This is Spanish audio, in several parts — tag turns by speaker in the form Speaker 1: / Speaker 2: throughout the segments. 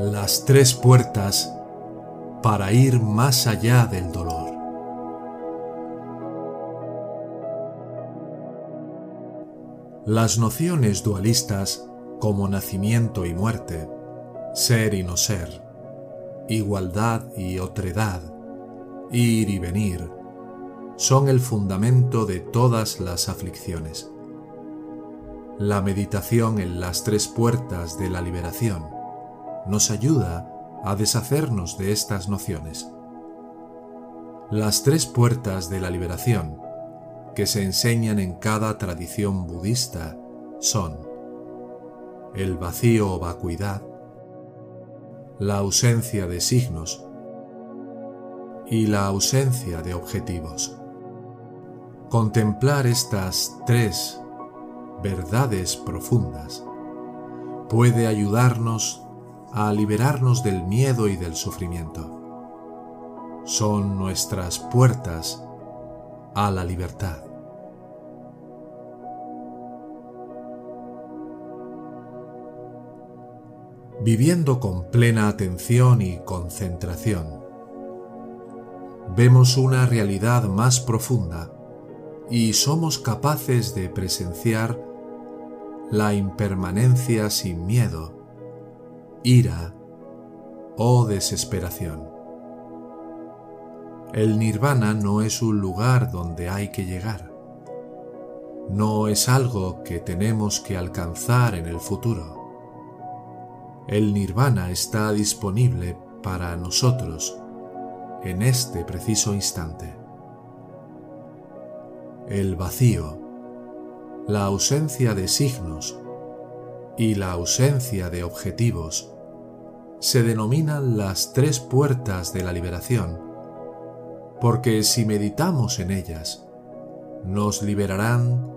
Speaker 1: Las tres puertas para ir más allá del dolor. Las nociones dualistas como nacimiento y muerte, ser y no ser, igualdad y otredad, ir y venir, son el fundamento de todas las aflicciones. La meditación en las tres puertas de la liberación nos ayuda a deshacernos de estas nociones. Las tres puertas de la liberación que se enseñan en cada tradición budista son el vacío o vacuidad, la ausencia de signos y la ausencia de objetivos. Contemplar estas tres verdades profundas puede ayudarnos a liberarnos del miedo y del sufrimiento. Son nuestras puertas a la libertad. Viviendo con plena atención y concentración, vemos una realidad más profunda y somos capaces de presenciar la impermanencia sin miedo, ira o desesperación. El nirvana no es un lugar donde hay que llegar. No es algo que tenemos que alcanzar en el futuro. El nirvana está disponible para nosotros en este preciso instante. El vacío, la ausencia de signos y la ausencia de objetivos se denominan las tres puertas de la liberación, porque si meditamos en ellas, nos liberarán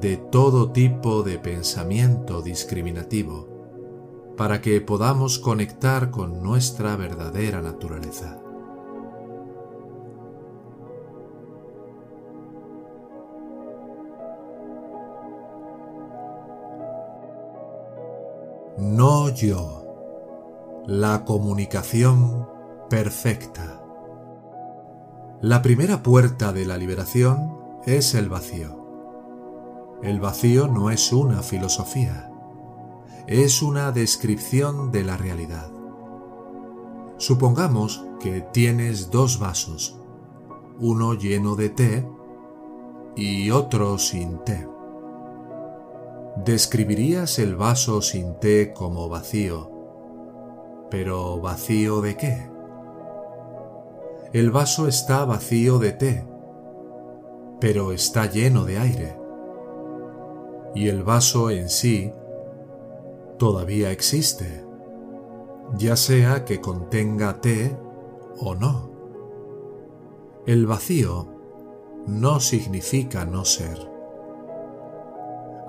Speaker 1: de todo tipo de pensamiento discriminativo, para que podamos conectar con nuestra verdadera naturaleza. No yo. La comunicación perfecta. La primera puerta de la liberación es el vacío. El vacío no es una filosofía, es una descripción de la realidad. Supongamos que tienes dos vasos, uno lleno de té y otro sin té. Describirías el vaso sin té como vacío. ¿Pero vacío de qué? El vaso está vacío de té, pero está lleno de aire. Y el vaso en sí todavía existe, ya sea que contenga té o no. El vacío no significa no ser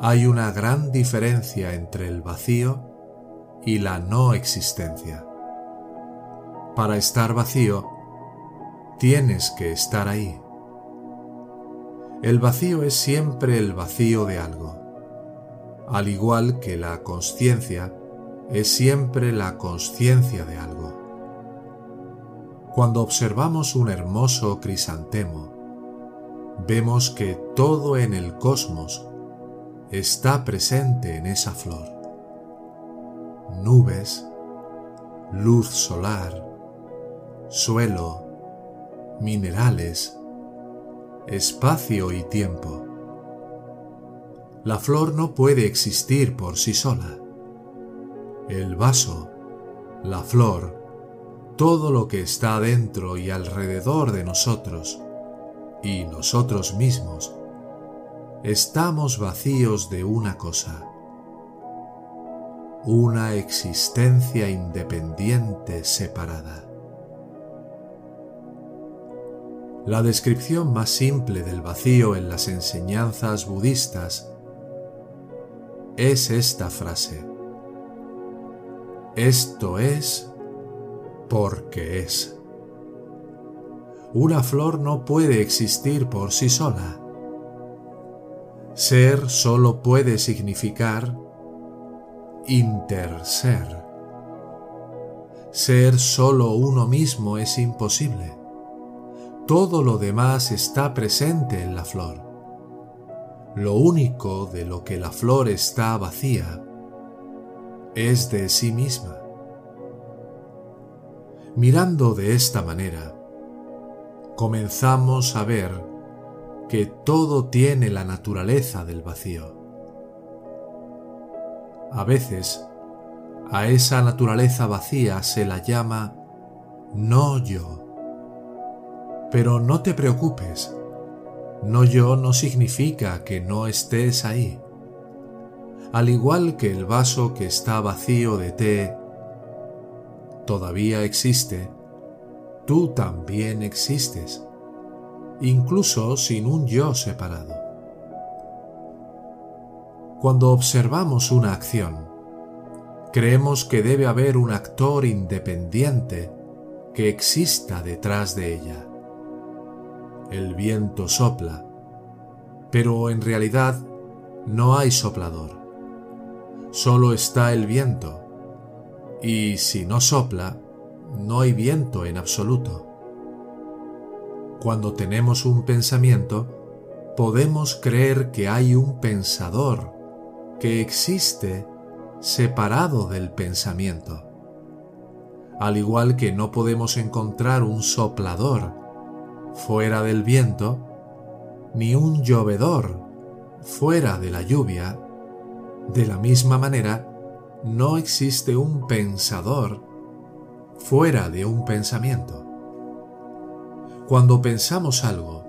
Speaker 1: hay una gran diferencia entre el vacío y la no existencia. Para estar vacío, tienes que estar ahí. El vacío es siempre el vacío de algo, al igual que la conciencia es siempre la conciencia de algo. Cuando observamos un hermoso crisantemo, vemos que todo en el cosmos está presente en esa flor. Nubes, luz solar, suelo, minerales, espacio y tiempo. La flor no puede existir por sí sola. El vaso, la flor, todo lo que está dentro y alrededor de nosotros, y nosotros mismos, estamos vacíos de una cosa, una existencia independiente separada. La descripción más simple del vacío en las enseñanzas budistas es esta frase. Esto es porque es. Una flor no puede existir por sí sola Ser solo puede significar interser. Ser solo uno mismo es imposible. Todo lo demás está presente en la flor. Lo único de lo que la flor está vacía es de sí misma. Mirando de esta manera, comenzamos a ver que todo tiene la naturaleza del vacío. A veces, a esa naturaleza vacía se la llama no yo. Pero no te preocupes, no yo no significa que no estés ahí. Al igual que el vaso que está vacío de té todavía existe, tú también existes, incluso sin un yo separado. Cuando observamos una acción, creemos que debe haber un actor independiente que exista detrás de ella. El viento sopla, pero en realidad no hay soplador. Solo está el viento, y si no sopla, no hay viento en absoluto. Cuando tenemos un pensamiento, podemos creer que hay un pensador que existe separado del pensamiento. Al igual que no podemos encontrar un soplador fuera del viento, ni un llovedor fuera de la lluvia, de la misma manera, no existe un pensador fuera de un pensamiento. Cuando pensamos algo,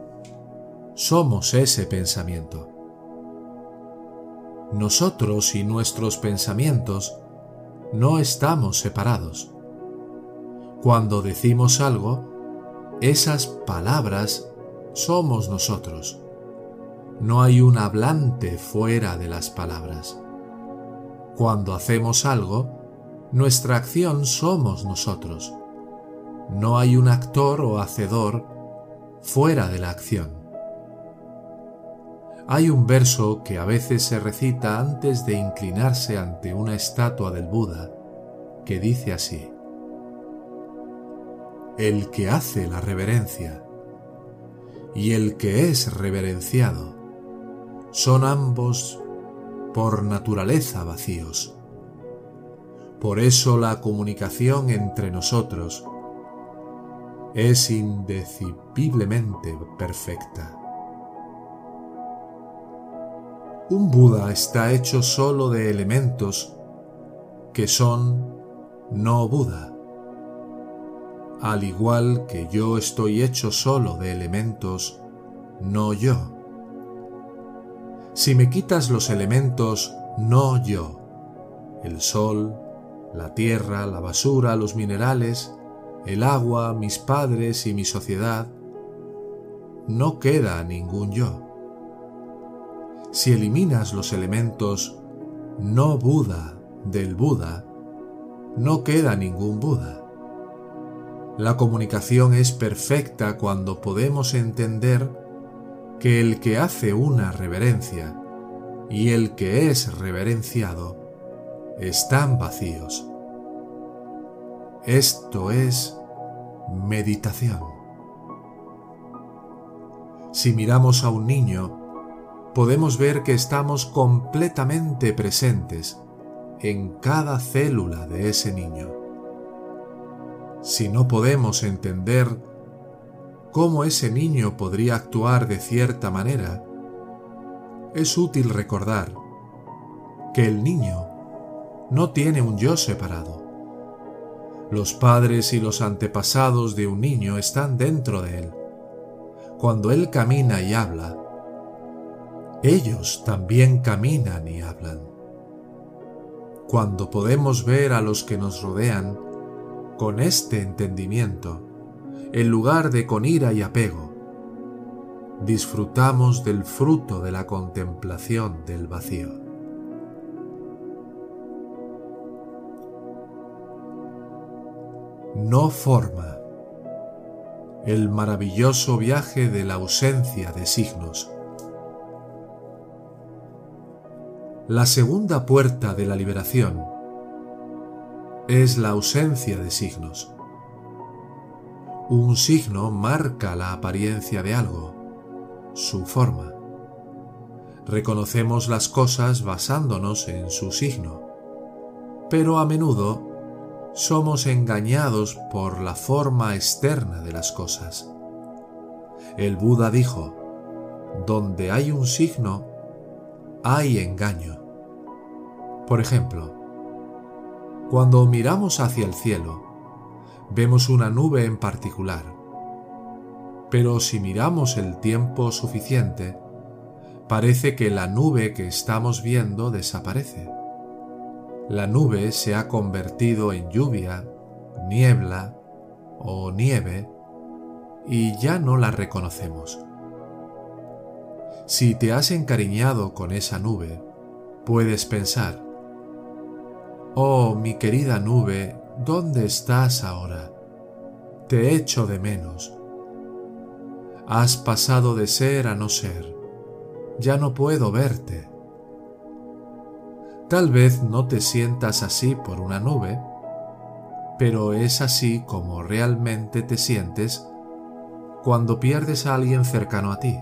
Speaker 1: somos ese pensamiento nosotros y nuestros pensamientos no estamos separados. Cuando decimos algo, esas palabras somos nosotros. No hay un hablante fuera de las palabras. Cuando hacemos algo, nuestra acción somos nosotros. No hay un actor o hacedor fuera de la acción. Hay un verso que a veces se recita antes de inclinarse ante una estatua del Buda que dice así, El que hace la reverencia y el que es reverenciado son ambos por naturaleza vacíos. Por eso la comunicación entre nosotros es indeciblemente perfecta. Un Buda está hecho solo de elementos que son no Buda, al igual que yo estoy hecho solo de elementos no yo. Si me quitas los elementos no yo, el sol, la tierra, la basura, los minerales, el agua, mis padres y mi sociedad, no queda ningún yo si eliminas los elementos no Buda del Buda, no queda ningún Buda. La comunicación es perfecta cuando podemos entender que el que hace una reverencia y el que es reverenciado están vacíos. Esto es meditación. Si miramos a un niño, podemos ver que estamos completamente presentes en cada célula de ese niño. Si no podemos entender cómo ese niño podría actuar de cierta manera, es útil recordar que el niño no tiene un yo separado. Los padres y los antepasados de un niño están dentro de él. Cuando él camina y habla, ellos también caminan y hablan. Cuando podemos ver a los que nos rodean con este entendimiento, en lugar de con ira y apego, disfrutamos del fruto de la contemplación del vacío. No forma el maravilloso viaje de la ausencia de signos La segunda puerta de la liberación es la ausencia de signos. Un signo marca la apariencia de algo, su forma. Reconocemos las cosas basándonos en su signo, pero a menudo somos engañados por la forma externa de las cosas. El Buda dijo, donde hay un signo, hay engaño. Por ejemplo, cuando miramos hacia el cielo, vemos una nube en particular. Pero si miramos el tiempo suficiente, parece que la nube que estamos viendo desaparece. La nube se ha convertido en lluvia, niebla o nieve y ya no la reconocemos. Si te has encariñado con esa nube, puedes pensar, Oh, mi querida nube, ¿dónde estás ahora? Te echo de menos. Has pasado de ser a no ser. Ya no puedo verte. Tal vez no te sientas así por una nube, pero es así como realmente te sientes cuando pierdes a alguien cercano a ti.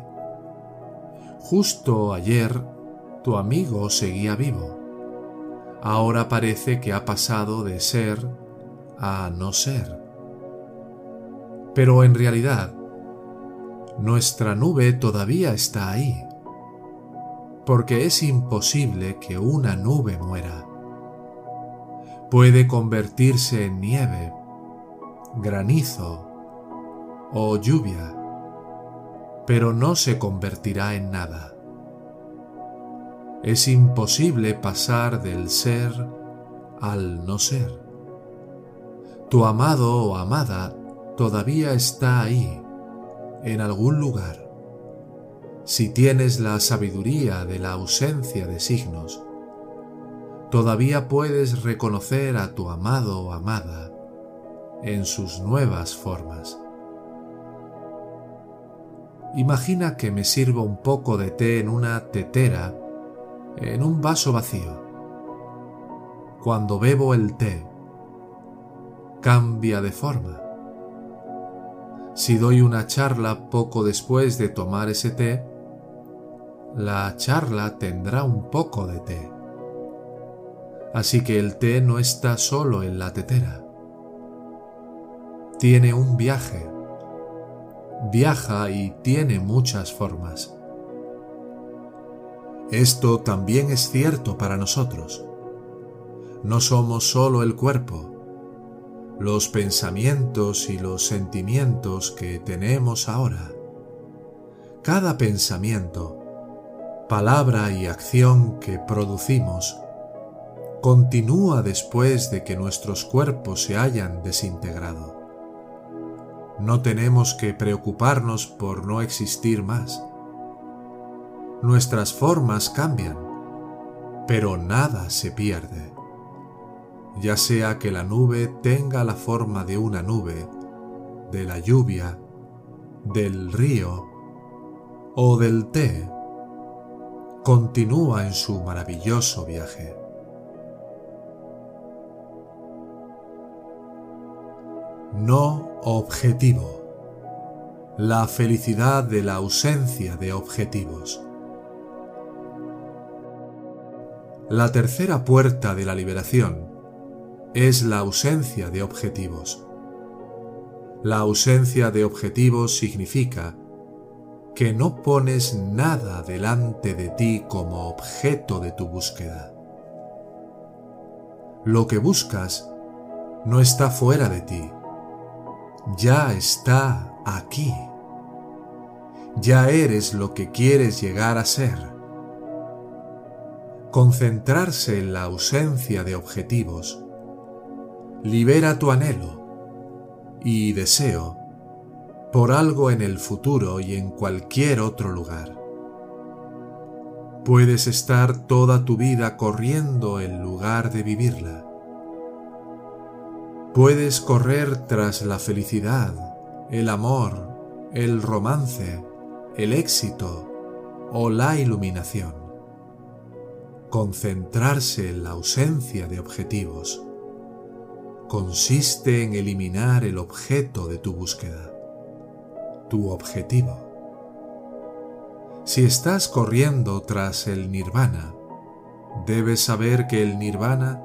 Speaker 1: Justo ayer tu amigo seguía vivo ahora parece que ha pasado de ser a no ser. Pero en realidad, nuestra nube todavía está ahí, porque es imposible que una nube muera. Puede convertirse en nieve, granizo o lluvia, pero no se convertirá en nada. Es imposible pasar del ser al no ser. Tu amado o amada todavía está ahí, en algún lugar. Si tienes la sabiduría de la ausencia de signos, todavía puedes reconocer a tu amado o amada en sus nuevas formas. Imagina que me sirvo un poco de té en una tetera en un vaso vacío. Cuando bebo el té, cambia de forma. Si doy una charla poco después de tomar ese té, la charla tendrá un poco de té. Así que el té no está solo en la tetera. Tiene un viaje. Viaja y tiene muchas formas. Esto también es cierto para nosotros. No somos solo el cuerpo, los pensamientos y los sentimientos que tenemos ahora. Cada pensamiento, palabra y acción que producimos continúa después de que nuestros cuerpos se hayan desintegrado. No tenemos que preocuparnos por no existir más nuestras formas cambian, pero nada se pierde. Ya sea que la nube tenga la forma de una nube, de la lluvia, del río o del té, continúa en su maravilloso viaje. No objetivo. La felicidad de la ausencia de objetivos. La tercera puerta de la liberación es la ausencia de objetivos. La ausencia de objetivos significa que no pones nada delante de ti como objeto de tu búsqueda. Lo que buscas no está fuera de ti, ya está aquí. Ya eres lo que quieres llegar a ser concentrarse en la ausencia de objetivos, libera tu anhelo y deseo por algo en el futuro y en cualquier otro lugar. Puedes estar toda tu vida corriendo en lugar de vivirla. Puedes correr tras la felicidad, el amor, el romance, el éxito o la iluminación concentrarse en la ausencia de objetivos, consiste en eliminar el objeto de tu búsqueda, tu objetivo. Si estás corriendo tras el nirvana, debes saber que el nirvana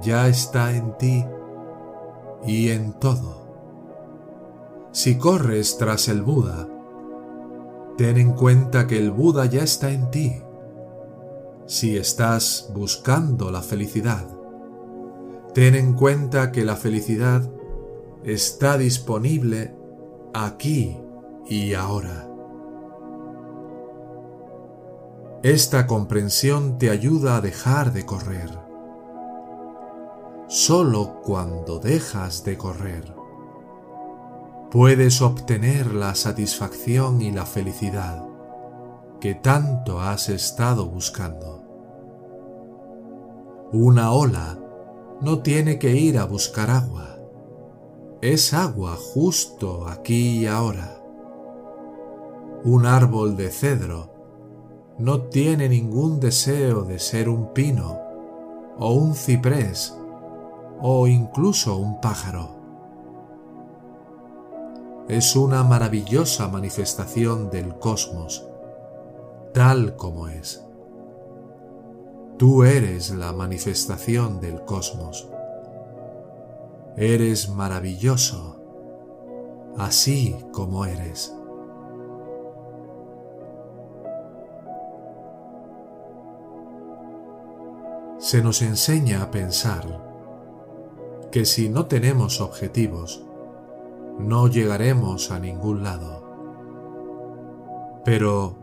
Speaker 1: ya está en ti y en todo. Si corres tras el Buda, ten en cuenta que el Buda ya está en ti. Si estás buscando la felicidad, ten en cuenta que la felicidad está disponible aquí y ahora. Esta comprensión te ayuda a dejar de correr. Solo cuando dejas de correr, puedes obtener la satisfacción y la felicidad que tanto has estado buscando. Una ola no tiene que ir a buscar agua. Es agua justo aquí y ahora. Un árbol de cedro no tiene ningún deseo de ser un pino o un ciprés o incluso un pájaro. Es una maravillosa manifestación del cosmos, tal como es. Tú eres la manifestación del cosmos. Eres maravilloso, así como eres. se nos enseña a pensar que si no tenemos objetivos, no llegaremos a ningún lado. Pero,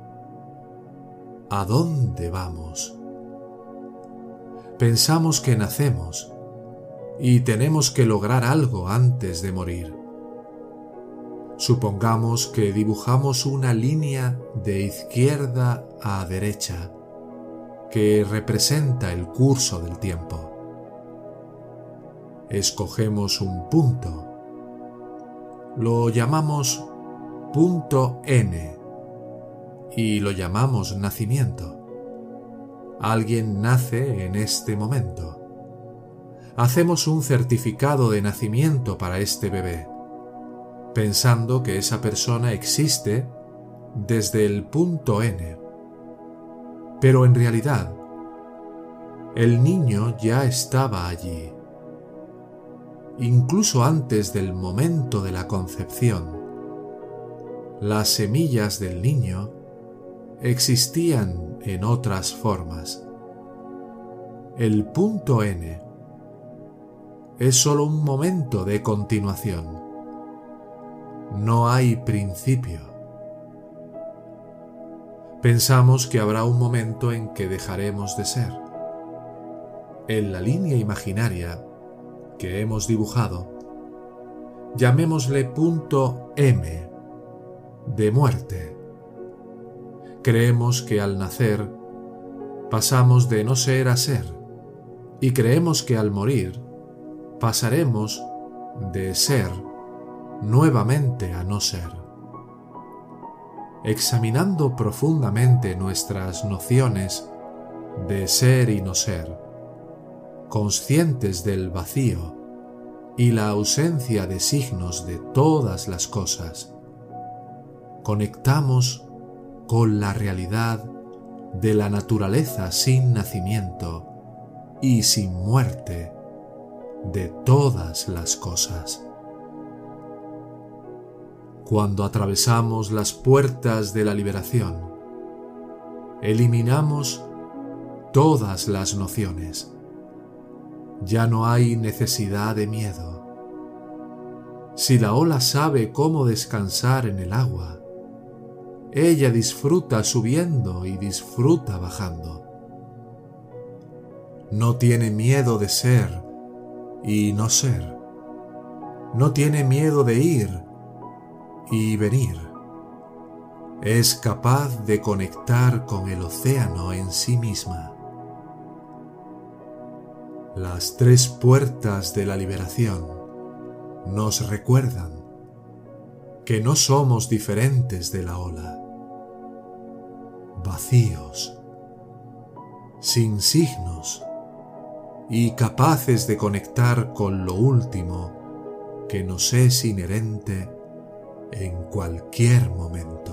Speaker 1: ¿a dónde vamos? Pensamos que nacemos y tenemos que lograr algo antes de morir. Supongamos que dibujamos una línea de izquierda a derecha que representa el curso del tiempo. Escogemos un punto. Lo llamamos punto N y lo llamamos nacimiento. Alguien nace en este momento. Hacemos un certificado de nacimiento para este bebé, pensando que esa persona existe desde el punto N pero en realidad, el niño ya estaba allí. Incluso antes del momento de la concepción, las semillas del niño existían en otras formas. El punto N es sólo un momento de continuación. No hay principio pensamos que habrá un momento en que dejaremos de ser. En la línea imaginaria que hemos dibujado, llamémosle punto M de muerte. Creemos que al nacer pasamos de no ser a ser y creemos que al morir pasaremos de ser nuevamente a no ser. Examinando profundamente nuestras nociones de ser y no ser, conscientes del vacío y la ausencia de signos de todas las cosas, conectamos con la realidad de la naturaleza sin nacimiento y sin muerte de todas las cosas cuando atravesamos las puertas de la liberación, eliminamos todas las nociones. Ya no hay necesidad de miedo. Si la ola sabe cómo descansar en el agua, ella disfruta subiendo y disfruta bajando. No tiene miedo de ser y no ser. No tiene miedo de ir y venir. Es capaz de conectar con el océano en sí misma. Las tres puertas de la liberación nos recuerdan que no somos diferentes de la ola, vacíos, sin signos y capaces de conectar con lo último que nos es inherente en cualquier momento.